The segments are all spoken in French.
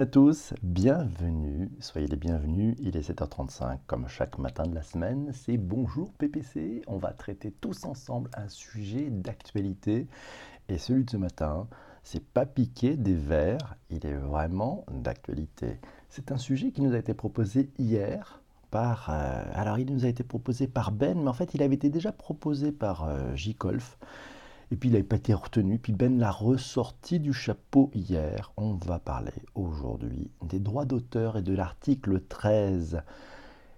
à tous, bienvenue, soyez les bienvenus, il est 7h35 comme chaque matin de la semaine, c'est Bonjour PPC, on va traiter tous ensemble un sujet d'actualité et celui de ce matin, c'est pas piquer des verres, il est vraiment d'actualité. C'est un sujet qui nous a été proposé hier par, euh, alors il nous a été proposé par Ben, mais en fait il avait été déjà proposé par euh, J. Colf. Et puis il n'avait pas été retenu. Puis Ben l'a ressorti du chapeau hier. On va parler aujourd'hui des droits d'auteur et de l'article 13.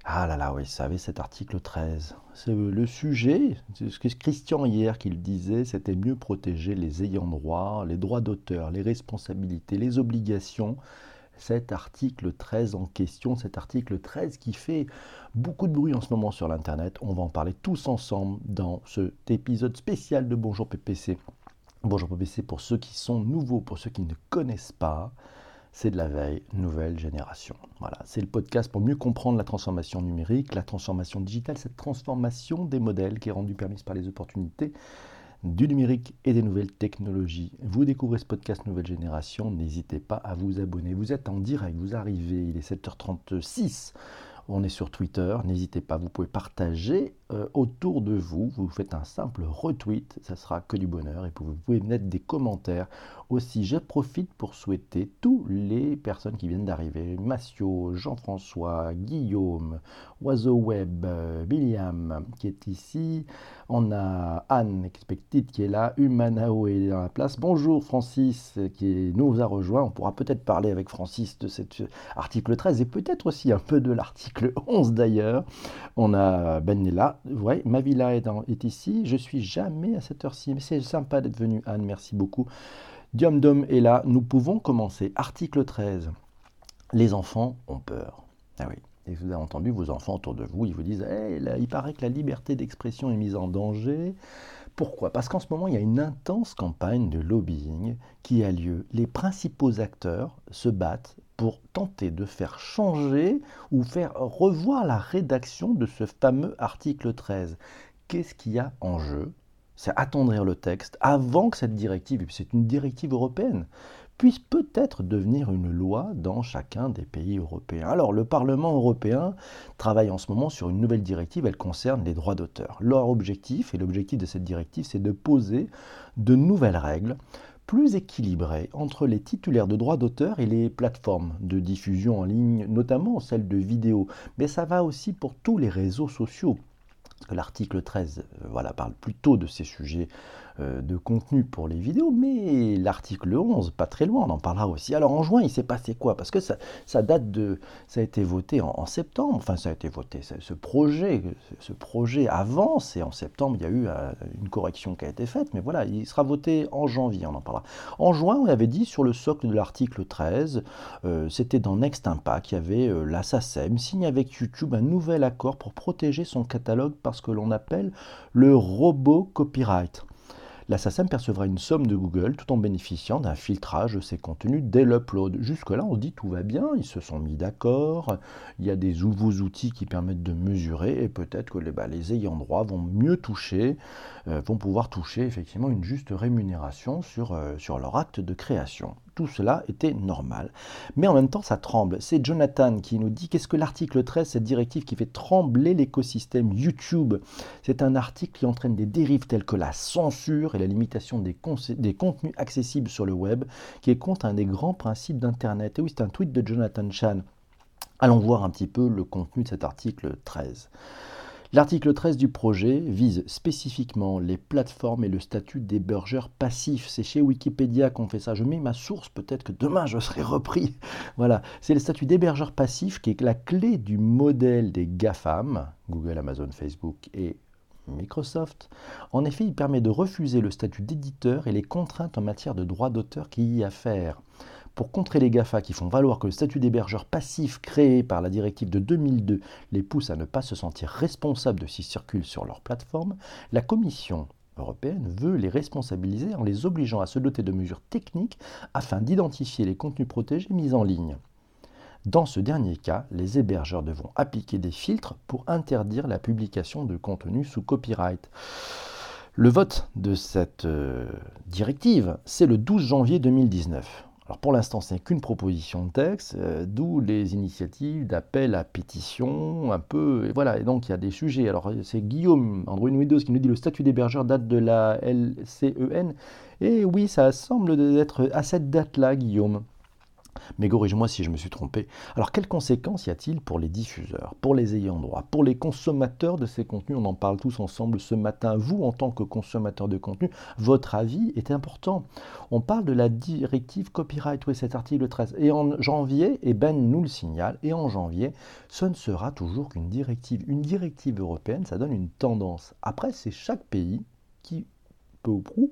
Ah là là, oui, vous savez, cet article 13. C'est le sujet, c'est ce que Christian hier qu'il disait, c'était mieux protéger les ayants droit, les droits d'auteur, les responsabilités, les obligations cet article 13 en question, cet article 13 qui fait beaucoup de bruit en ce moment sur l'Internet. On va en parler tous ensemble dans cet épisode spécial de Bonjour PPC. Bonjour PPC pour ceux qui sont nouveaux, pour ceux qui ne connaissent pas, c'est de la veille, nouvelle génération. Voilà, c'est le podcast pour mieux comprendre la transformation numérique, la transformation digitale, cette transformation des modèles qui est rendue permise par les opportunités du numérique et des nouvelles technologies. Vous découvrez ce podcast Nouvelle Génération, n'hésitez pas à vous abonner. Vous êtes en direct, vous arrivez, il est 7h36. On est sur Twitter, n'hésitez pas, vous pouvez partager euh, autour de vous, vous faites un simple retweet, ça sera que du bonheur, et vous pouvez mettre des commentaires. Aussi, je pour souhaiter tous les personnes qui viennent d'arriver, Massio, Jean-François, Guillaume, Oiseau Web, euh, William qui est ici, on a Anne Expected qui est là, Humanao est dans la place. Bonjour Francis qui nous a rejoint. On pourra peut-être parler avec Francis de cet article 13 et peut-être aussi un peu de l'article 11 d'ailleurs. On a Ben là. Ouais, ma villa est, est, ici. Je suis jamais à cette heure-ci, c'est sympa d'être venu Anne, merci beaucoup. Diom Dom est là. Nous pouvons commencer. Article 13. Les enfants ont peur. Ah oui. Et vous avez entendu vos enfants autour de vous, ils vous disent il paraît que la liberté d'expression est mise en danger. Pourquoi? Parce qu'en ce moment, il y a une intense campagne de lobbying qui a lieu. Les principaux acteurs se battent pour tenter de faire changer ou faire revoir la rédaction de ce fameux article 13. Qu'est-ce qu'il y a en jeu? C'est attendrir le texte avant que cette directive, c'est une directive européenne, puisse peut-être devenir une loi dans chacun des pays européens. Alors le Parlement européen travaille en ce moment sur une nouvelle directive, elle concerne les droits d'auteur. Leur objectif, et l'objectif de cette directive, c'est de poser de nouvelles règles plus équilibrées entre les titulaires de droits d'auteur et les plateformes de diffusion en ligne, notamment celles de vidéos. Mais ça va aussi pour tous les réseaux sociaux. L'article 13 euh, voilà, parle plutôt de ces sujets de contenu pour les vidéos, mais l'article 11, pas très loin, on en parlera aussi. Alors en juin, il s'est passé quoi? Parce que ça, date de, ça a été voté en, septembre, enfin ça a été voté, ce projet, ce projet avance et en septembre, il y a eu euh, une correction qui a été faite, mais voilà, il sera voté en janvier, on en parlera. En juin, on avait dit sur le socle de l'article 13, euh, c'était dans Next Impact, il y avait la SACEM signe avec YouTube un nouvel accord pour protéger son catalogue parce que l'on appelle le robot copyright la SACEM percevra une somme de Google tout en bénéficiant d'un filtrage de ses contenus dès l'upload. Jusque-là, on dit tout va bien, ils se sont mis d'accord, il y a des nouveaux outils qui permettent de mesurer et peut-être que les, bah, ayants droit vont mieux toucher, euh, vont pouvoir toucher effectivement une juste rémunération sur, euh, sur leur acte de création tout cela était normal. Mais en même temps, ça tremble. C'est Jonathan qui nous dit qu'est-ce que l'article 13, cette directive qui fait trembler l'écosystème YouTube? C'est un article qui entraîne des dérives telles que la censure et la limitation des, contenus accessibles sur le web, qui est contre un des grands principes d'Internet. Et oui, c'est un tweet de Jonathan Chan. Allons voir un petit peu le contenu de cet article 13. L'article 13 du projet vise spécifiquement les plateformes et le statut d'hébergeur passif. C'est chez Wikipédia qu'on fait ça. Je mets ma source, peut-être que demain je serai repris. Voilà, c'est le statut d'hébergeur passif qui est la clé du modèle des GAFAM, Google, Amazon, Facebook et Microsoft. En effet, il permet de refuser le statut d'éditeur et les contraintes en matière de droit d'auteur qui y affairent pour contrer les GAFA qui font valoir que le statut d'hébergeur passif créé par la directive de 2002 les pousse à ne pas se sentir responsables de ce circulent sur leur plateforme, la Commission européenne veut les responsabiliser en les obligeant à se doter de mesures techniques afin d'identifier les contenus protégés mis en ligne. Dans ce dernier cas, les hébergeurs devront appliquer des filtres pour interdire la publication de contenus sous copyright. Le vote de cette euh, directive, c'est le 12 janvier 2019. Alors pour l'instant, ce n'est qu'une proposition de texte, euh, d'où les initiatives d'appel à pétition, un peu, et voilà, et donc il y a des sujets. Alors c'est Guillaume, Android Windows, qui nous dit le statut d'hébergeur date de la LCEN, et oui, ça semble être à cette date-là, Guillaume. Mais corrige-moi si je me suis trompé. Alors, quelles conséquences y a-t-il pour les diffuseurs, pour les ayants droit, pour les consommateurs de ces contenus? On en parle tous ensemble ce matin. Vous, en tant que consommateur de contenu, votre avis est important. On parle de la directive copyright, oui, cet article 13. Et en janvier, et Ben nous le signale, et en janvier, ce ne sera toujours qu'une directive. Une directive européenne, ça donne une tendance. Après, c'est chaque pays qui, peu ou prou,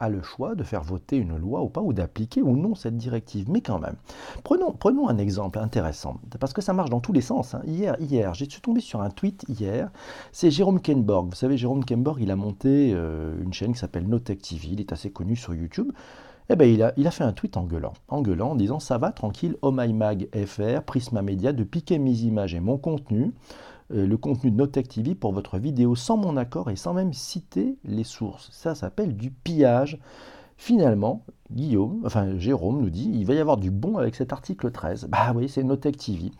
a le choix de faire voter une loi ou pas, ou d'appliquer ou non cette directive. Mais quand même, prenons, un exemple intéressant, parce que ça marche dans tous les sens. Hein. Hier, hier j'ai tombé sur un tweet hier, c'est Jérôme Kenborg. Vous savez, Jérôme Kenborg, il a monté euh, une chaîne qui s'appelle Notech TV, il est assez connu sur YouTube. Eh il, a, il a fait un tweet en gueulant, en gueulant, en disant Ça va, tranquille, Oh My Mag FR, Prisma Media, de piquer mes images et mon contenu. Euh, le contenu de Notech TV pour votre vidéo sans mon accord et sans même citer les sources. Ça s'appelle du pillage. Finalement, Guillaume, enfin Jérôme nous dit, il va y avoir du bon avec cet article 13. Bah oui, c'est Notech TV.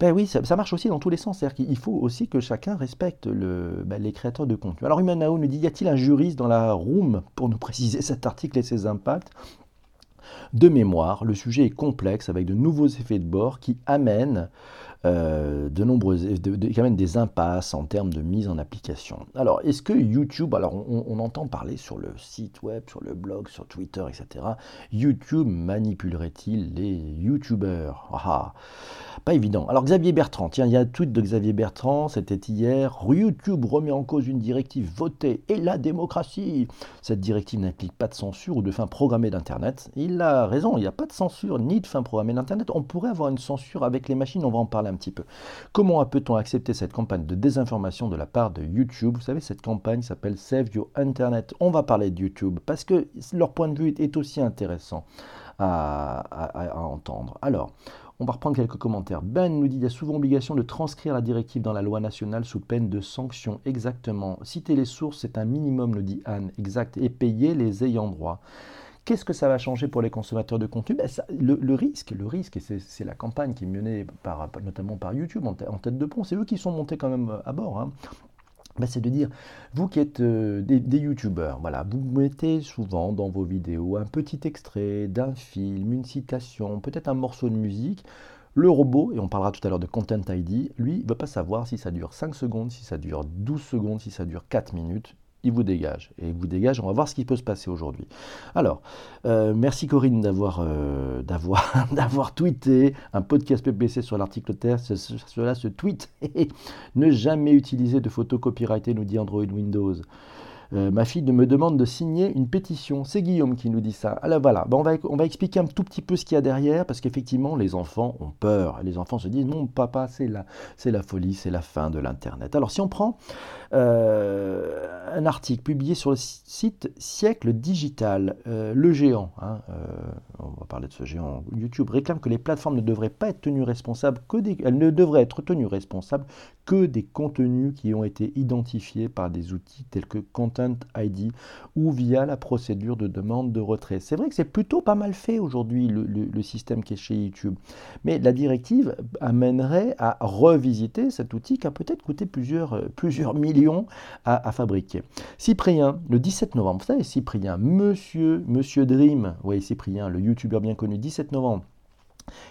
Ben oui, ça, marche aussi dans tous les sens. C'est-à-dire qu'il faut aussi que chacun respecte le, ben, les créateurs de contenu. Alors Humanao nous dit, y a-t-il un juriste dans la room pour nous préciser cet article et ses impacts? De mémoire, le sujet est complexe avec de nouveaux effets de bord qui amènent euh, de nombreuses, quand même des impasses en termes de mise en application. Alors, est-ce que YouTube, alors on, entend parler sur le site web, sur le blog, sur Twitter, etc. YouTube manipulerait-il les YouTubeurs ah, ah, Pas évident. Alors Xavier Bertrand, tiens, il y a un tweet de Xavier Bertrand, c'était hier. YouTube remet en cause une directive votée et la démocratie. Cette directive n'implique pas de censure ou de fin programmée d'Internet. Il a raison, il n'y a pas de censure ni de fin programmée d'Internet. On pourrait avoir une censure avec les machines, on va en parler petit peu. Comment peut-on accepter cette campagne de désinformation de la part de YouTube? Vous savez, cette campagne s'appelle Save Your Internet. On va parler de YouTube parce que leur point de vue est aussi intéressant à, entendre. Alors, on va reprendre quelques commentaires. Ben nous dit qu'il y a souvent obligation de transcrire la directive dans la loi nationale sous peine de sanction. Exactement. Citer les sources, c'est un minimum, le dit Anne. Exact. Et payer les ayants droit. Qu'est-ce que ça va changer pour les consommateurs de contenu? Ben, le, risque, le risque, et c'est la campagne qui est menée par, notamment par YouTube en, tête de pont, c'est eux qui sont montés quand même à bord. Hein. Ben, c'est de dire, vous qui êtes euh, des, youtubeurs, voilà, vous mettez souvent dans vos vidéos un petit extrait d'un film, une citation, peut-être un morceau de musique. Le robot, et on parlera tout à l'heure de Content ID, lui, ne veut pas savoir si ça dure 5 secondes, si ça dure 12 secondes, si ça dure 4 minutes il vous dégage. Et il vous dégage, on va voir ce qui peut se passer aujourd'hui. Alors, euh, merci Corinne d'avoir euh, d'avoir tweeté un podcast PPC sur l'article Terre. Cela se tweet. ne jamais utiliser de photos copyrightées, nous dit Android Windows. Euh, ma fille me demande de signer une pétition. C'est Guillaume qui nous dit ça. Alors voilà, on, va, expliquer un tout petit peu ce qu'il y a derrière, parce qu'effectivement, les enfants ont peur. Les enfants se disent, non, papa, c'est la, folie, c'est la fin de l'Internet. Alors si on prend euh, un article publié sur le site Siècle Digital, euh, le géant, hein, on va parler de ce géant YouTube, réclame que les plateformes ne devraient pas être tenues responsables que elles ne devraient être tenues responsables que des contenus qui ont été identifiés par des outils tels que Content ID ou via la procédure de demande de retrait. C'est vrai que c'est plutôt pas mal fait aujourd'hui le, système qui est chez YouTube. Mais la directive amènerait à revisiter cet outil qui a peut-être coûté plusieurs, euh, millions à, à, fabriquer. Cyprien, le 17 novembre, vous savez Cyprien, monsieur, monsieur Dream, oui Cyprien, le youtubeur bien connu, 17 novembre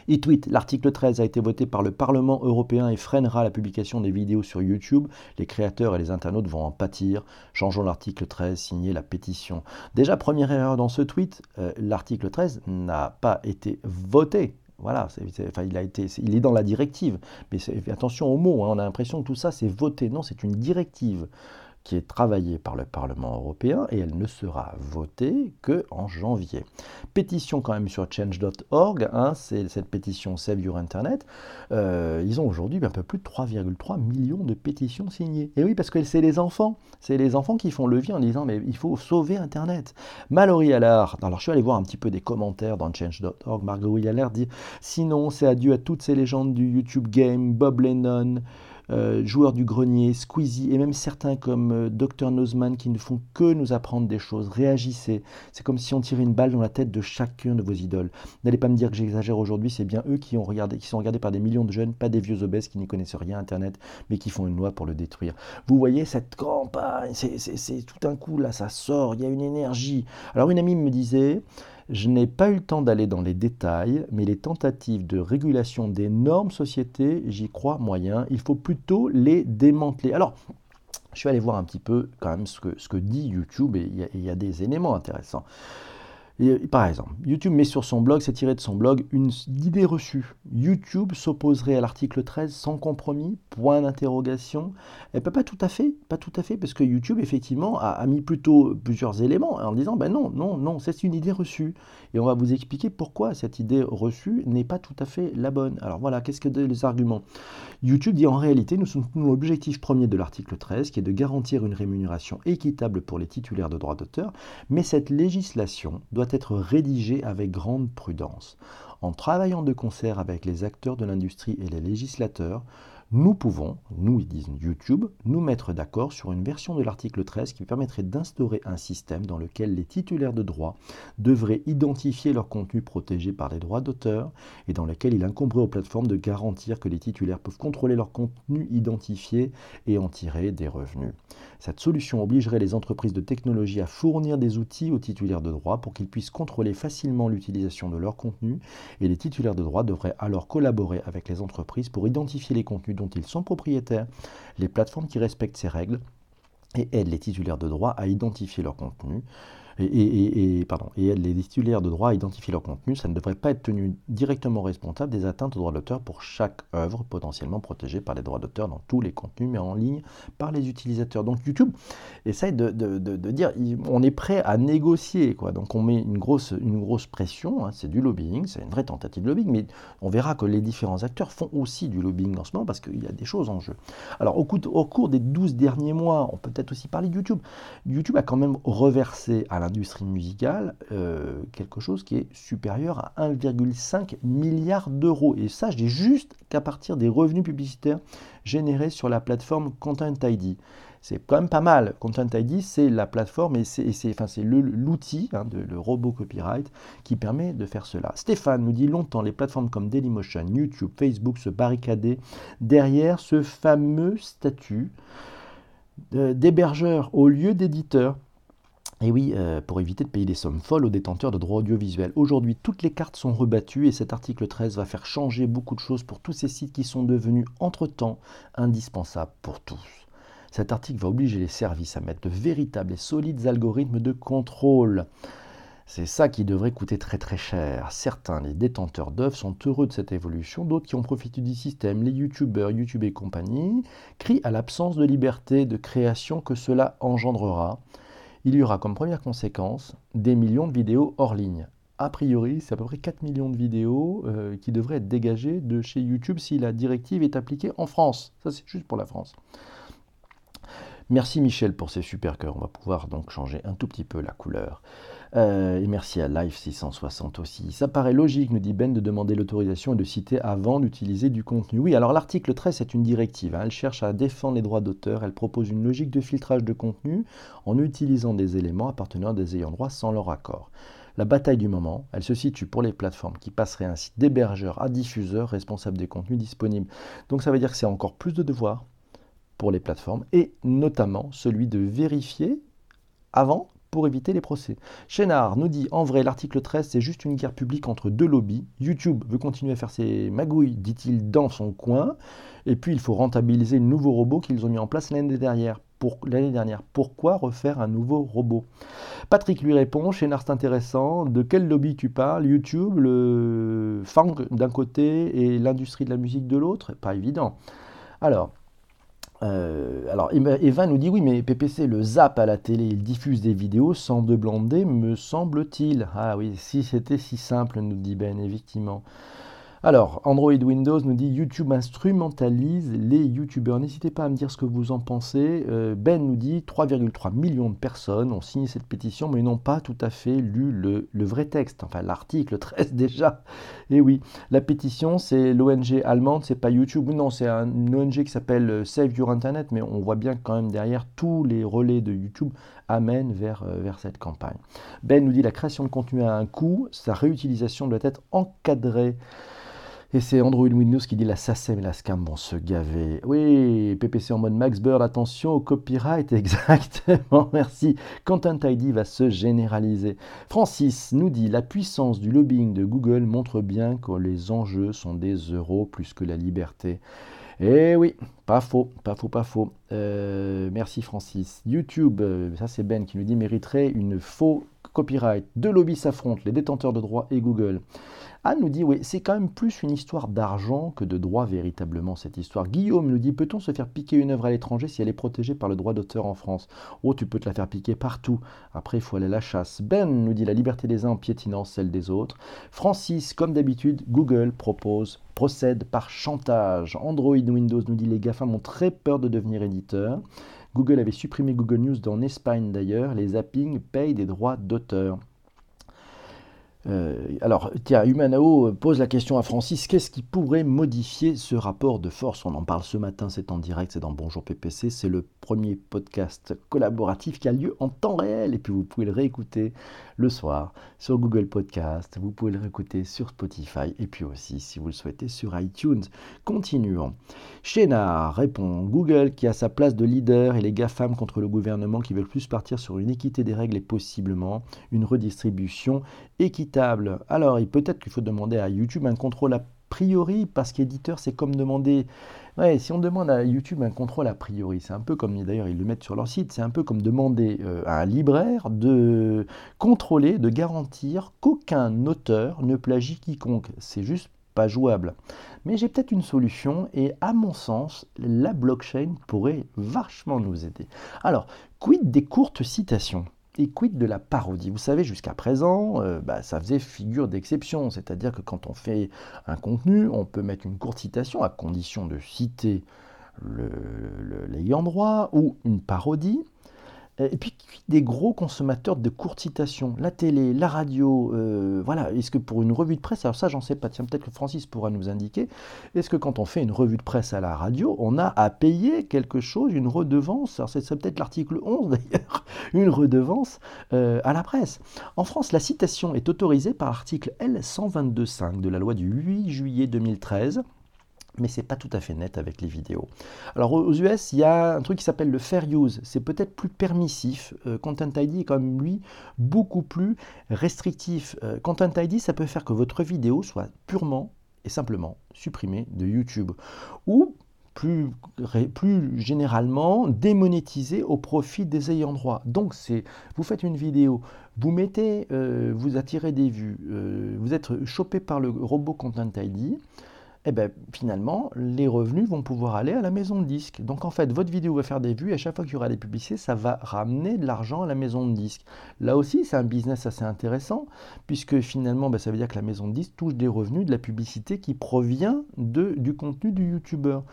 il tweet L'article 13 a été voté par le Parlement européen et freinera la publication des vidéos sur YouTube. Les créateurs et les internautes vont en pâtir. Changeons l'article 13, signez la pétition. Déjà, première erreur dans ce tweet euh, l'article 13 n'a pas été voté. Voilà, il est dans la directive. Mais attention aux mots, hein, on a l'impression que tout ça c'est voté. Non, c'est une directive qui est travaillée par le Parlement européen et elle ne sera votée qu'en janvier. Pétition quand même sur change.org, hein, c'est cette pétition Save Your Internet. Euh, ils ont aujourd'hui un peu plus de 3,3 millions de pétitions signées. Et oui, parce que c'est les enfants, c'est les enfants qui font levier en disant mais il faut sauver Internet. Mallory Allard, alors je suis allé voir un petit peu des commentaires dans change.org, Margot Allard dit sinon c'est adieu à toutes ces légendes du YouTube Game, Bob Lennon, euh, joueurs du grenier, Squeezie et même certains comme euh, Dr Nozman qui ne font que nous apprendre des choses. Réagissez. C'est comme si on tirait une balle dans la tête de chacun de vos idoles. N'allez pas me dire que j'exagère aujourd'hui, c'est bien eux qui, ont regardé, qui sont regardés par des millions de jeunes, pas des vieux obèses qui n'y connaissent rien à Internet, mais qui font une loi pour le détruire. Vous voyez cette campagne, c'est tout un coup là, ça sort, il y a une énergie. Alors une amie me disait, je n'ai pas eu le temps d'aller dans les détails, mais les tentatives de régulation des normes sociétés, j'y crois moyen. Il faut plutôt les démanteler. Alors, je suis allé voir un petit peu quand même ce que, ce que dit YouTube et il y, a des éléments intéressants par exemple, YouTube met sur son blog, c'est tiré de son blog, une idée reçue. YouTube s'opposerait à l'article 13 sans compromis Point d'interrogation. Elle peut pas tout à fait, pas tout à fait, parce que YouTube effectivement a, mis plutôt plusieurs éléments en disant ben non, non, non, c'est une idée reçue. Et on va vous expliquer pourquoi cette idée reçue n'est pas tout à fait la bonne. Alors voilà, qu'est-ce que les arguments? YouTube dit en réalité, nous soutenons l'objectif premier de l'article 13, qui est de garantir une rémunération équitable pour les titulaires de droits d'auteur, mais cette législation doit être rédigé avec grande prudence. En travaillant de concert avec les acteurs de l'industrie et les législateurs, nous pouvons, nous ils disent YouTube, nous mettre d'accord sur une version de l'article 13 qui permettrait d'instaurer un système dans lequel les titulaires de droits devraient identifier leur contenu protégé par les droits d'auteur et dans lequel il incomberait aux plateformes de garantir que les titulaires peuvent contrôler leur contenu identifié et en tirer des revenus. Cette solution obligerait les entreprises de technologie à fournir des outils aux titulaires de droits pour qu'ils puissent contrôler facilement l'utilisation de leur contenu et les titulaires de droits devraient alors collaborer avec les entreprises pour identifier les contenus dont ils sont propriétaires, les plateformes qui respectent ces règles et aident les titulaires de droit à identifier leur contenu et, et les titulaires de droit à identifier leur contenu, ça ne devrait pas être tenu directement responsable des atteintes aux droits d'auteur pour chaque œuvre potentiellement protégée par les droits d'auteur dans tous les contenus mis en ligne par les utilisateurs. Donc YouTube essaye de, dire on est prêt à négocier. Quoi. Donc on met une grosse, une grosse pression, hein, c'est du lobbying, c'est une vraie tentative de lobbying, mais on verra que les différents acteurs font aussi du lobbying en ce moment parce qu'il y a des choses en jeu. Alors au, cours des 12 derniers mois, on peut peut-être aussi parler de YouTube. YouTube a quand même reversé à l'industrie musicale euh, quelque chose qui est supérieur à 1,5 milliard d'euros. Et ça, je dis juste qu'à partir des revenus publicitaires générés sur la plateforme Content ID. C'est quand même pas mal. Content ID, c'est la plateforme et c'est enfin, l'outil, hein, le robot copyright, qui permet de faire cela. Stéphane nous dit longtemps les plateformes comme Dailymotion, YouTube, Facebook se barricadaient derrière ce fameux statut euh, d'hébergeur au lieu d'éditeur. Et oui, euh, pour éviter de payer des sommes folles aux détenteurs de droits audiovisuels. Aujourd'hui, toutes les cartes sont rebattues et cet article 13 va faire changer beaucoup de choses pour tous ces sites qui sont devenus entre-temps indispensables pour tous. Cet article va obliger les services à mettre de véritables et solides algorithmes de contrôle. C'est ça qui devrait coûter très très cher. Certains, les détenteurs d'œuvres, sont heureux de cette évolution, d'autres qui ont profité du système, les youtubeurs, YouTube et compagnie, crient à l'absence de liberté de création que cela engendrera il y aura comme première conséquence des millions de vidéos hors ligne. A priori, c'est à peu près 4 millions de vidéos euh, qui devraient être dégagées de chez YouTube si la directive est appliquée en France. Ça, c'est juste pour la France. Merci Michel pour ces super cœurs. On va pouvoir donc changer un tout petit peu la couleur. Euh, et merci à Live660 aussi. Ça paraît logique, nous dit Ben, de demander l'autorisation et de citer avant d'utiliser du contenu. Oui, alors l'article 13 est une directive. Hein. Elle cherche à défendre les droits d'auteur. Elle propose une logique de filtrage de contenu en utilisant des éléments appartenant à des ayants droit sans leur accord. La bataille du moment, elle se situe pour les plateformes qui passeraient ainsi d'hébergeur à diffuseur responsable des contenus disponibles. Donc ça veut dire que c'est encore plus de devoirs pour les plateformes et notamment celui de vérifier avant pour éviter les procès. Chénard nous dit en vrai l'article 13 c'est juste une guerre publique entre deux lobbies. YouTube veut continuer à faire ses magouilles, dit-il, dans son coin. Et puis il faut rentabiliser le nouveau robot qu'ils ont mis en place l'année dernière. Pour l'année dernière. Pourquoi refaire un nouveau robot? Patrick lui répond, Chénard c'est intéressant, de quel lobby tu parles? YouTube, le fang d'un côté et l'industrie de la musique de l'autre? Pas évident. Alors, euh, alors Eva nous dit oui mais PPC le zap à la télé, il diffuse des vidéos sans de blonder me semble-t-il. Ah oui si c'était si simple nous dit Ben effectivement. Alors, Android Windows nous dit YouTube instrumentalise les YouTubeurs. N'hésitez pas à me dire ce que vous en pensez. Euh, ben nous dit 3,3 millions de personnes ont signé cette pétition, mais n'ont pas tout à fait lu le, vrai texte, enfin l'article 13 déjà. Et oui, la pétition, c'est l'ONG allemande, c'est pas YouTube. Non, c'est une ONG qui s'appelle euh, Save Your Internet, mais on voit bien quand même derrière tous les relais de YouTube amènent vers, euh, vers cette campagne. Ben nous dit la création de contenu a un coût, sa réutilisation doit être encadrée. Et c'est Android Windows qui dit la SACEM et la SCAM vont se gaver. Oui, PPC en mode Max Bird, attention au copyright, exactement, merci. Content ID va se généraliser. Francis nous dit la puissance du lobbying de Google montre bien que les enjeux sont des euros plus que la liberté. Eh oui, pas faux, pas faux, pas faux. Euh, merci Francis. YouTube, euh, ça c'est Ben qui nous dit mériterait une faux copyright. Deux lobbies s'affrontent, les détenteurs de droits et Google. Anne nous dit, oui, c'est quand même plus une histoire d'argent que de droit véritablement, cette histoire. Guillaume nous dit, peut-on se faire piquer une œuvre à l'étranger si elle est protégée par le droit d'auteur en France? Oh, tu peux te la faire piquer partout. Après, il faut aller à la chasse. Ben nous dit, la liberté des uns en piétinant celle des autres. Francis, comme d'habitude, Google propose, procède par chantage. Android Windows nous dit, les GAFAM ont très peur de devenir éditeurs. Google avait supprimé Google News dans Espagne d'ailleurs. Les zappings payent des droits d'auteur. Euh, alors, tiens, Humanao pose la question à Francis, qu'est-ce qui pourrait modifier ce rapport de force? On en parle ce matin, c'est en direct, c'est dans Bonjour PPC, c'est le premier podcast collaboratif qui a lieu en temps réel, et puis vous pouvez le réécouter le soir sur Google Podcast, vous pouvez le réécouter sur Spotify, et puis aussi, si vous le souhaitez, sur iTunes. Continuons. Chénard répond, Google qui a sa place de leader et les GAFAM contre le gouvernement qui veulent plus partir sur une équité des règles et possiblement une redistribution équitable. Alors, peut-être qu'il faut demander à YouTube un contrôle a priori, parce qu'éditeur, c'est comme demander... Ouais, si on demande à YouTube un contrôle a priori, c'est un peu comme, d'ailleurs, ils le mettent sur leur site, c'est un peu comme demander euh, à un libraire de contrôler, de garantir qu'aucun auteur ne plagie quiconque. C'est juste pas jouable. Mais j'ai peut-être une solution et à mon sens, la blockchain pourrait vachement nous aider. Alors, quid des courtes citations? Et de la parodie Vous savez, jusqu'à présent, euh, bah, ça faisait figure d'exception, c'est-à-dire que quand on fait un contenu, on peut mettre une courte citation à condition de citer l'ayant droit ou une parodie. Euh, et puis des gros consommateurs de courtes citations, la télé, la radio, euh, voilà. Est-ce que pour une revue de presse, alors ça j'en sais pas, tiens peut-être que Francis pourra nous indiquer, est-ce que quand on fait une revue de presse à la radio, on a à payer quelque chose, une redevance, alors c'est peut-être l'article 11 d'ailleurs, une redevance euh, à la presse. En France, la citation est autorisée par l'article L122.5 de la loi du 8 juillet 2013 mais c'est pas tout à fait net avec les vidéos. Alors aux US, il y a un truc qui s'appelle le fair use, c'est peut-être plus permissif. Euh, Content ID est comme lui beaucoup plus restrictif. Euh, Content ID, ça peut faire que votre vidéo soit purement et simplement supprimée de YouTube ou plus, plus généralement démonétisée au profit des ayants droit. Donc c'est, vous faites une vidéo, vous mettez, euh, vous attirez des vues, vous êtes chopé par le robot Content ID eh ben, finalement, les revenus vont pouvoir aller à la maison de disque. Donc en fait, votre vidéo va faire des vues et à chaque fois qu'il y aura des publicités, ça va ramener de l'argent à la maison de disque. Là aussi, c'est un business assez intéressant, puisque finalement, ben, ça veut dire que la maison de disque touche des revenus de la publicité qui provient de, du contenu du youtubeur.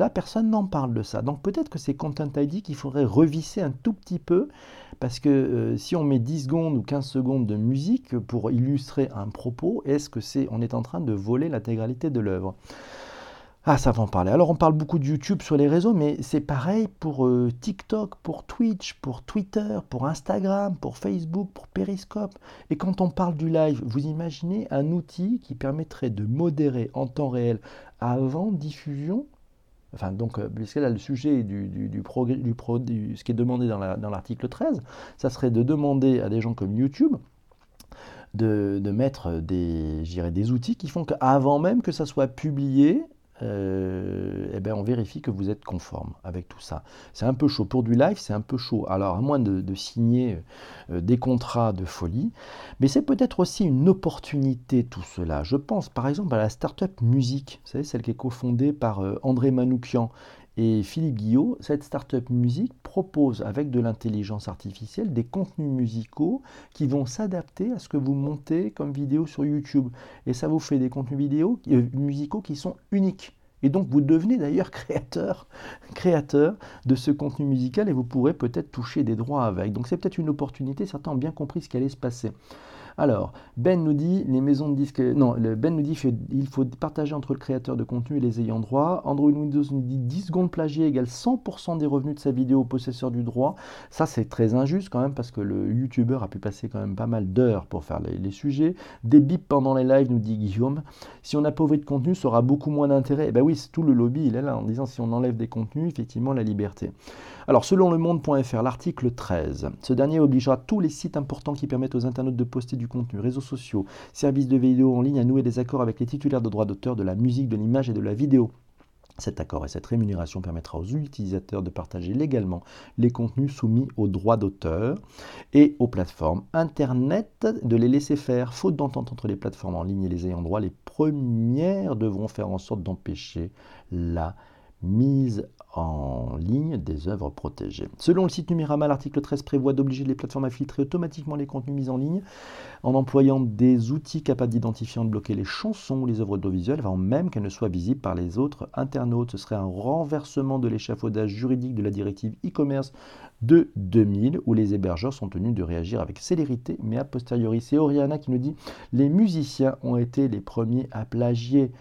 Là, personne n'en parle de ça. Donc peut-être que c'est Content ID qu'il faudrait revisser un tout petit peu, parce que euh, si on met 10 secondes ou 15 secondes de musique pour illustrer un propos, est-ce que c'est on est en train de voler l'intégralité de l'œuvre? Ah, ça va en parler. Alors, on parle beaucoup de YouTube sur les réseaux, mais c'est pareil pour euh, TikTok, pour Twitch, pour Twitter, pour Instagram, pour Facebook, pour Periscope. Et quand on parle du live, vous imaginez un outil qui permettrait de modérer en temps réel avant diffusion Enfin, donc, euh, puisque là, le sujet du, du, du, du, ce qui est demandé dans l'article 13, ça serait de demander à des gens comme YouTube de, mettre des, des outils qui font qu'avant même que ça soit publié, euh, eh ben on vérifie que vous êtes conforme avec tout ça. C'est un peu chaud. Pour du live, c'est un peu chaud. Alors, à moins de, signer euh, des contrats de folie, mais c'est peut-être aussi une opportunité tout cela. Je pense par exemple à la startup Musique, celle qui est cofondée par euh, André Manoukian Et Philippe Guillot, cette startup musique propose avec de l'intelligence artificielle des contenus musicaux qui vont s'adapter à ce que vous montez comme vidéo sur YouTube. Et ça vous fait des contenus vidéo, euh, musicaux qui sont uniques. Et donc vous devenez d'ailleurs créateur, créateur de ce contenu musical et vous pourrez peut-être toucher des droits avec. Donc c'est peut-être une opportunité, certains ont bien compris ce qui allait se passer. Alors, Ben nous dit, les maisons de disques... Non, Ben nous dit qu'il faut partager entre le créateur de contenu et les ayants droit. Android Windows nous dit 10 secondes plagiées égale 100% des revenus de sa vidéo au possesseur du droit. Ça, c'est très injuste quand même parce que le YouTuber a pu passer quand même pas mal d'heures pour faire les, sujets. Des bips pendant les lives, nous dit Guillaume. Si on appauvrit de contenu, ça aura beaucoup moins d'intérêt. Eh bien oui, tout le lobby, il est là en disant si on enlève des contenus, effectivement, la liberté. Alors, selon le monde.fr, l'article 13, ce dernier obligera tous les sites importants qui permettent aux internautes de poster du contenu, réseaux sociaux, services de vidéo en ligne à nouer des accords avec les titulaires de droits d'auteur de la musique, de l'image et de la vidéo. Cet accord et cette rémunération permettra aux utilisateurs de partager légalement les contenus soumis aux droits d'auteur et aux plateformes Internet de les laisser faire. Faute d'entente entre les plateformes en ligne et les ayants droit, les premières devront faire en sorte d'empêcher la mise en ligne des œuvres protégées. Selon le site Numérama, l'article 13 prévoit d'obliger les plateformes à filtrer automatiquement les contenus mis en ligne en employant des outils capables d'identifier et de bloquer les chansons ou les œuvres audiovisuelles avant même qu'elles ne soient visibles par les autres internautes. Ce serait un renversement de l'échafaudage juridique de la directive e-commerce de 2000 où les hébergeurs sont tenus de réagir avec célérité mais a posteriori. C'est Oriana qui nous dit les musiciens ont été les premiers à plagier.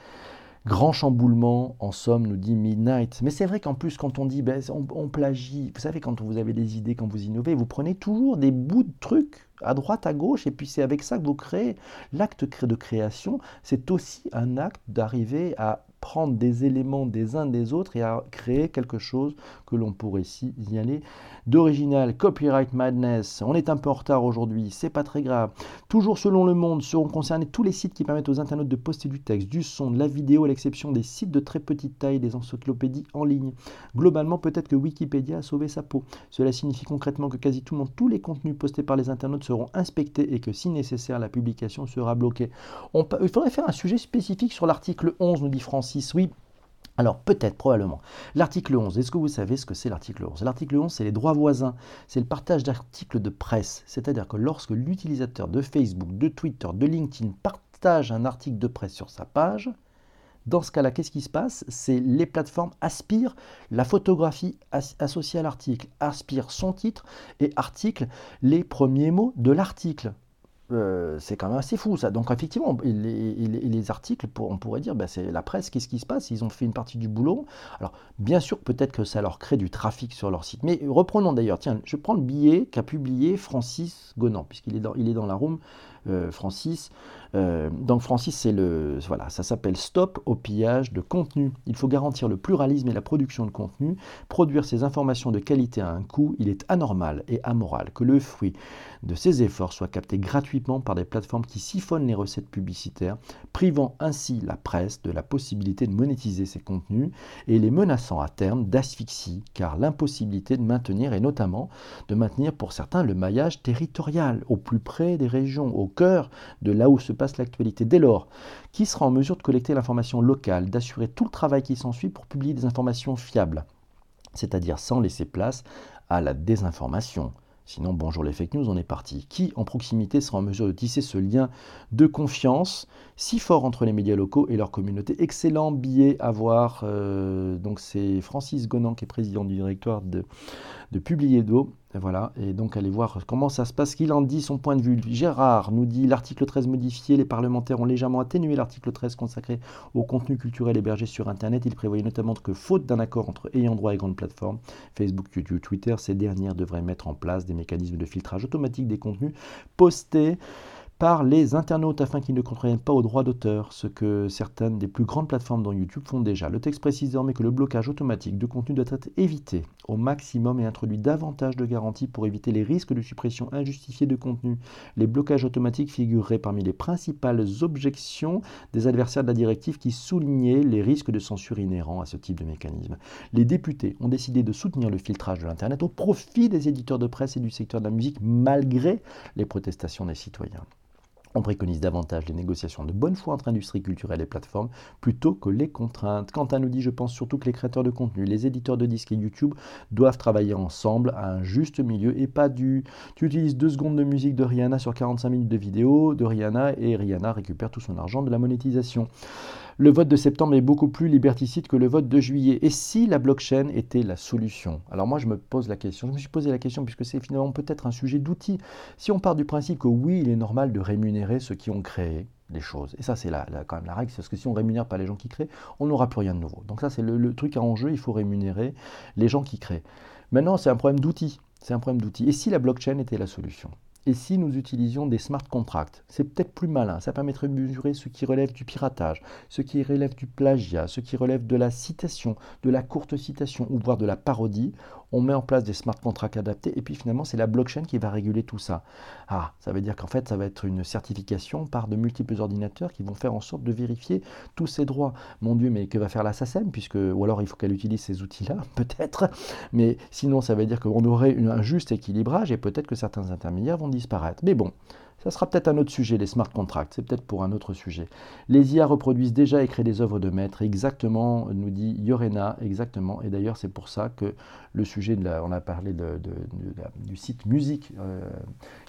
Grand chamboulement, en somme, nous dit Midnight. Mais c'est vrai qu'en plus, quand on dit, ben, on, plagie, vous savez, quand vous avez des idées, quand vous innovez, vous prenez toujours des bouts de trucs à droite, à gauche, et puis c'est avec ça que vous créez. L'acte de création, c'est aussi un acte d'arriver à prendre des éléments des uns des autres et à créer quelque chose que l'on pourrait signaler d'original. Copyright Madness, on est un peu en retard aujourd'hui, c'est pas très grave. Toujours selon le monde, seront concernés tous les sites qui permettent aux internautes de poster du texte, du son, de la vidéo, à l'exception des sites de très petite taille, des encyclopédies en ligne. Globalement, peut-être que Wikipédia a sauvé sa peau. Cela signifie concrètement que quasi tout le monde, tous les contenus postés par les internautes seront inspectés et que si nécessaire, la publication sera bloquée. il faudrait faire un sujet spécifique sur l'article 11, nous dit Francis oui. Alors peut-être, probablement. L'article 11, est-ce que vous savez ce que c'est l'article 11 L'article 11, c'est les droits voisins, c'est le partage d'articles de presse. C'est-à-dire que lorsque l'utilisateur de Facebook, de Twitter, de LinkedIn partage un article de presse sur sa page, dans ce cas-là, qu'est-ce qui se passe? C'est les plateformes aspirent la photographie associée à l'article, aspirent son titre et article les premiers mots de l'article. Euh, c'est quand même assez fou ça. Donc effectivement, les, articles, on pourrait dire, ben, c'est la presse, qu'est-ce qui se passe? Ils ont fait une partie du boulot. Alors bien sûr, peut-être que ça leur crée du trafic sur leur site. Mais reprenons d'ailleurs, tiens, je prends le billet qu'a publié Francis Gonan, puisqu'il est est dans la room, euh, Francis. Euh, donc Francis, c'est le, voilà, ça s'appelle Stop au pillage de contenu. Il faut garantir le pluralisme et la production de contenu. Produire ces informations de qualité à un coût, il est anormal et amoral que le fruit de ces efforts soit capté gratuitement par des plateformes qui siphonnent les recettes publicitaires, privant ainsi la presse de la possibilité de monétiser ces contenus et les menaçant à terme d'asphyxie, car l'impossibilité de maintenir, et notamment de maintenir pour certains le maillage territorial au plus près des régions, cœur de là où se passe l'actualité. Dès lors, qui sera en mesure de collecter l'information locale, d'assurer tout le travail qui s'ensuit pour publier des informations fiables, c'est-à-dire sans laisser place à la désinformation? Sinon, bonjour les fake news, on est parti. Qui en proximité sera en mesure de tisser ce lien de confiance si fort entre les médias locaux et leur communauté? Excellent billet à voir. Euh, donc c'est Francis Gonan qui est président du directoire de, de Publier-d'eau. Voilà, et donc allez voir comment ça se passe, qu'il en dit son point de vue. Gérard nous dit l'article 13 modifié, les parlementaires ont légèrement atténué l'article 13 consacré au contenu culturel hébergé sur Internet. Il prévoyait notamment que, faute d'un accord entre ayant droit et grandes plateformes, Facebook, YouTube, Twitter, ces dernières devraient mettre en place des mécanismes de filtrage automatique des contenus postés par les internautes afin qu'ils ne contraignent pas aux droits d'auteur, ce que certaines des plus grandes plateformes dans YouTube font déjà. Le texte précise désormais que le blocage automatique de contenu doit être évité au maximum et introduit davantage de garanties pour éviter les risques de suppression injustifiée de contenu. Les blocages automatiques figureraient parmi les principales objections des adversaires de la directive qui soulignaient les risques de censure inhérents à ce type de mécanisme. Les députés ont décidé de soutenir le filtrage de l'Internet au profit des éditeurs de presse et du secteur de la musique malgré les protestations des citoyens. On préconise davantage les négociations de bonne foi entre industrie culturelle et plateformes plutôt que les contraintes. Quentin nous dit, je pense surtout que les créateurs de contenu, les éditeurs de disques et YouTube doivent travailler ensemble à un juste milieu et pas du tu utilises deux secondes de musique de Rihanna sur 45 minutes de vidéo de Rihanna et Rihanna récupère tout son argent de la monétisation. Le vote de septembre est beaucoup plus liberticide que le vote de juillet. Et si la blockchain était la solution? Alors moi, je me pose la question. Je me suis posé la question puisque c'est finalement peut-être un sujet d'outil. Si on part du principe que oui, il est normal de rémunérer ceux qui ont créé les choses. Et ça, c'est quand même la règle, parce que si on rémunère pas les gens qui créent, on n'aura plus rien de nouveau. Donc ça, c'est le, le truc à enjeu, il faut rémunérer les gens qui créent. Maintenant, c'est un problème d'outil. C'est un problème d'outil. Et si la blockchain était la solution? Et si nous utilisions des smart contracts C'est peut-être plus malin, ça permettrait de mesurer ce qui relève du piratage, ce qui relève du plagiat, ce qui relève de la citation, de la courte citation ou voire de la parodie on met en place des smart contracts adaptés, et puis finalement, c'est la blockchain qui va réguler tout ça. Ah, ça veut dire qu'en fait, ça va être une certification par de multiples ordinateurs qui vont faire en sorte de vérifier tous ces droits. Mon Dieu, mais que va faire la SACEM puisque, Ou alors, il faut qu'elle utilise ces outils-là, peut-être. Mais sinon, ça veut dire qu'on aurait un juste équilibrage, et peut-être que certains intermédiaires vont disparaître. Mais bon, ça sera peut-être un autre sujet, les smart contracts, c'est peut-être pour un autre sujet. Les IA reproduisent déjà et créent des œuvres de maître, exactement, nous dit Yorena, exactement. Et d'ailleurs, c'est pour ça que le sujet, de la, on a parlé du site musique euh,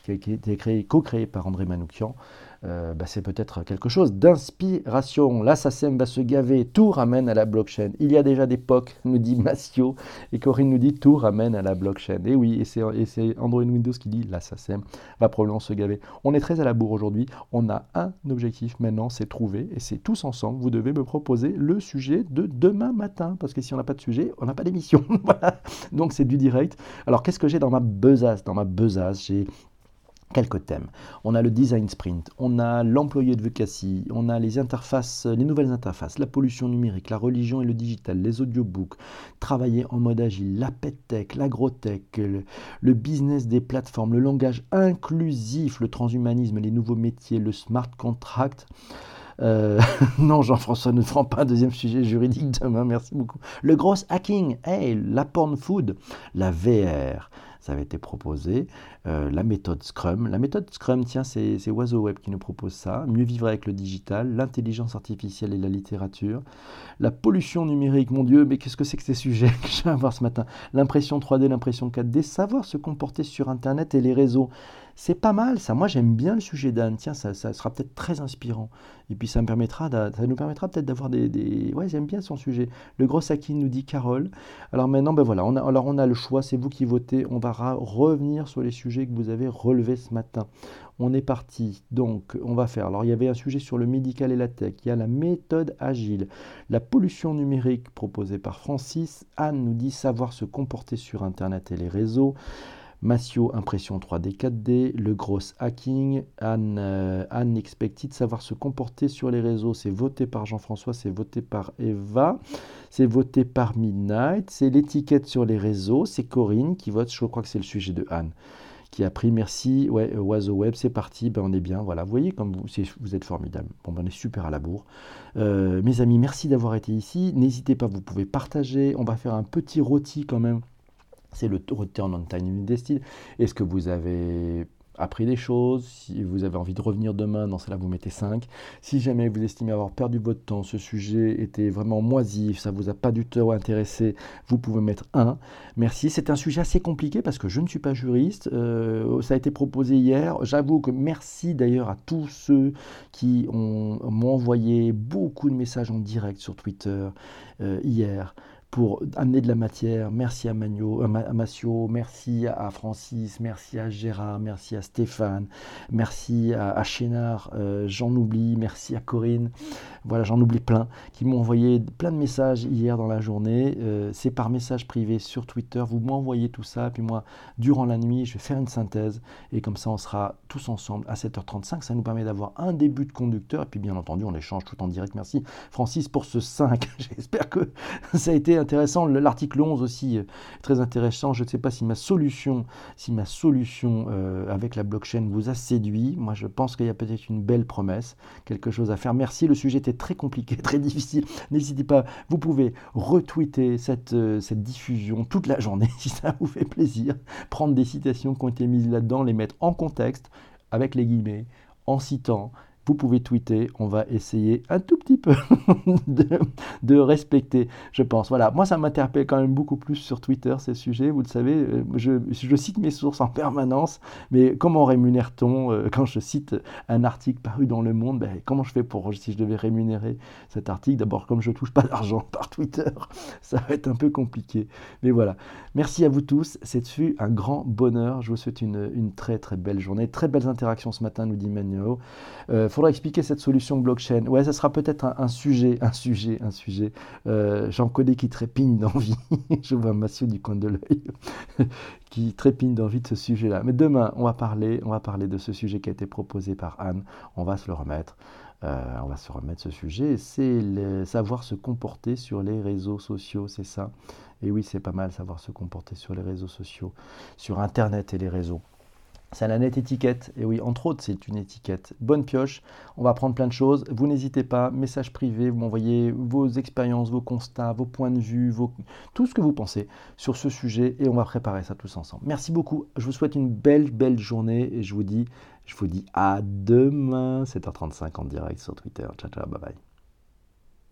qui a été créé, co-créé par André Manoukian. Euh, bah, c'est peut-être quelque chose d'inspiration. L'assassin va se gaver, tout ramène à la blockchain. Il y a déjà des POC, nous dit Massio, et Corinne nous dit tout ramène à la blockchain. Et oui, et c'est Android Windows qui dit l'assassin va probablement se gaver. On est très à la bourre aujourd'hui. On a un objectif maintenant, c'est trouver, et c'est tous ensemble. Vous devez me proposer le sujet de demain matin, parce que si on n'a pas de sujet, on n'a pas d'émission. voilà. Donc c'est du direct. Alors qu'est-ce que j'ai dans ma besace? Dans ma besace, j'ai quelques thèmes. On a le design sprint, on a l'employé de Vecassi, on a les interfaces, les nouvelles interfaces, la pollution numérique, la religion et le digital, les audiobooks, travailler en mode agile, la tech, l'agrotech, le, le business des plateformes, le langage inclusif, le transhumanisme, les nouveaux métiers, le smart contract. Euh, non, Jean-François ne prend pas un deuxième sujet juridique demain, merci beaucoup. Le gros hacking, hey, la porn food, la VR, ça avait été proposé. Euh, la méthode Scrum. La méthode Scrum, tiens, c'est Oiseau Web qui nous propose ça. Mieux vivre avec le digital, l'intelligence artificielle et la littérature. La pollution numérique, mon Dieu, mais qu'est-ce que c'est que ces sujets que je viens voir ce matin? L'impression 3D, l'impression 4D, savoir se comporter sur Internet et les réseaux. C'est pas mal ça. Moi j'aime bien le sujet d'Anne. Tiens, ça, sera peut-être très inspirant. Et puis ça, me permettra nous permettra peut-être d'avoir des, Ouais, j'aime bien son sujet. Le gros Saki nous dit Carole. Alors maintenant, ben voilà, alors on a le choix, c'est vous qui votez. On va revenir sur les sujets que vous avez relevés ce matin. On est parti. Donc, on va faire. Alors, il y avait un sujet sur le médical et la tech. Il y a la méthode agile. La pollution numérique proposée par Francis. Anne nous dit savoir se comporter sur Internet et les réseaux. Massio, impression 3D 4D, le gros hacking, Anne, euh, Anne Expected, savoir se comporter sur les réseaux, c'est voté par Jean-François, c'est voté par Eva, c'est voté par Midnight, c'est l'étiquette sur les réseaux, c'est Corinne qui vote, je crois que c'est le sujet de Anne qui a pris merci, ouais, Oiseau Web, c'est parti, ben on est bien, voilà, vous voyez comme vous, vous êtes formidable, bon ben on est super à la bourre. Euh, mes amis, merci d'avoir été ici, n'hésitez pas, vous pouvez partager, on va faire un petit rôti quand même c'est le Return on Time Destiny. Est-ce que vous avez appris des choses? Si vous avez envie de revenir demain, dans cela vous mettez 5. Si jamais vous estimez avoir perdu votre temps, ce sujet était vraiment moisif, ça vous a pas du tout intéressé, vous pouvez mettre 1. Merci. C'est un sujet assez compliqué parce que je ne suis pas juriste. Euh, ça a été proposé hier. J'avoue que merci d'ailleurs à tous ceux qui m'ont envoyé beaucoup de messages en direct sur Twitter euh, hier pour amener de la matière. Merci à, Magno, à Massio, merci à Francis, merci à Gérard, merci à Stéphane, merci à, Chénard, euh, j'en oublie, merci à Corinne, voilà, j'en oublie plein, qui m'ont envoyé plein de messages hier dans la journée. Euh, c'est par message privé sur Twitter, vous m'envoyez tout ça, puis moi, durant la nuit, je vais faire une synthèse, et comme ça, on sera tous ensemble à 7h35. Ça nous permet d'avoir un début de conducteur, et puis bien entendu, on échange tout en direct. Merci Francis pour ce 5. J'espère que ça a été intéressant. L'article 11 aussi, euh, très intéressant. Je ne sais pas si ma solution, si ma solution euh, avec la blockchain vous a séduit. Moi, je pense qu'il y a peut-être une belle promesse, quelque chose à faire. Merci. Le sujet était très compliqué, très difficile. N'hésitez pas, vous pouvez retweeter cette, euh, cette diffusion toute la journée si ça vous fait plaisir. Prendre des citations qui ont été mises là-dedans, les mettre en contexte avec les guillemets en citant vous pouvez tweeter, on va essayer un tout petit peu de, respecter, je pense. Voilà, moi ça m'interpelle quand même beaucoup plus sur Twitter ces sujets, vous le savez, euh, je, cite mes sources en permanence, mais comment rémunère-t-on euh, quand je cite un article paru dans Le Monde ben, Comment je fais pour, si je devais rémunérer cet article? D'abord, comme je ne touche pas d'argent par Twitter, ça va être un peu compliqué. Mais voilà, merci à vous tous, c'est un grand bonheur, je vous souhaite une, très très belle journée, très belles interactions ce matin, nous dit Manuel. Euh, faudra expliquer cette solution blockchain. Ouais, ça sera peut-être un, sujet, un sujet, un sujet. Euh, j'en connais qui trépignent d'envie. Je vois Mathieu du coin de l'œil qui trépigne d'envie de ce sujet-là. Mais demain, on va parler, on va parler de ce sujet qui a été proposé par Anne. On va se le remettre. Euh, on va se remettre ce sujet. C'est savoir se comporter sur les réseaux sociaux, c'est ça? Et oui, c'est pas mal savoir se comporter sur les réseaux sociaux, sur Internet et les réseaux. C'est la nette étiquette. Et oui, entre autres, c'est une étiquette. Bonne pioche. On va prendre plein de choses. Vous n'hésitez pas. Message privé. Vous m'envoyez vos expériences, vos constats, vos points de vue, tout ce que vous pensez sur ce sujet. Et on va préparer ça tous ensemble. Merci beaucoup. Je vous souhaite une belle, belle journée. Et je vous dis, je vous dis à demain, 7h35 en direct sur Twitter. Ciao, ciao. Bye bye.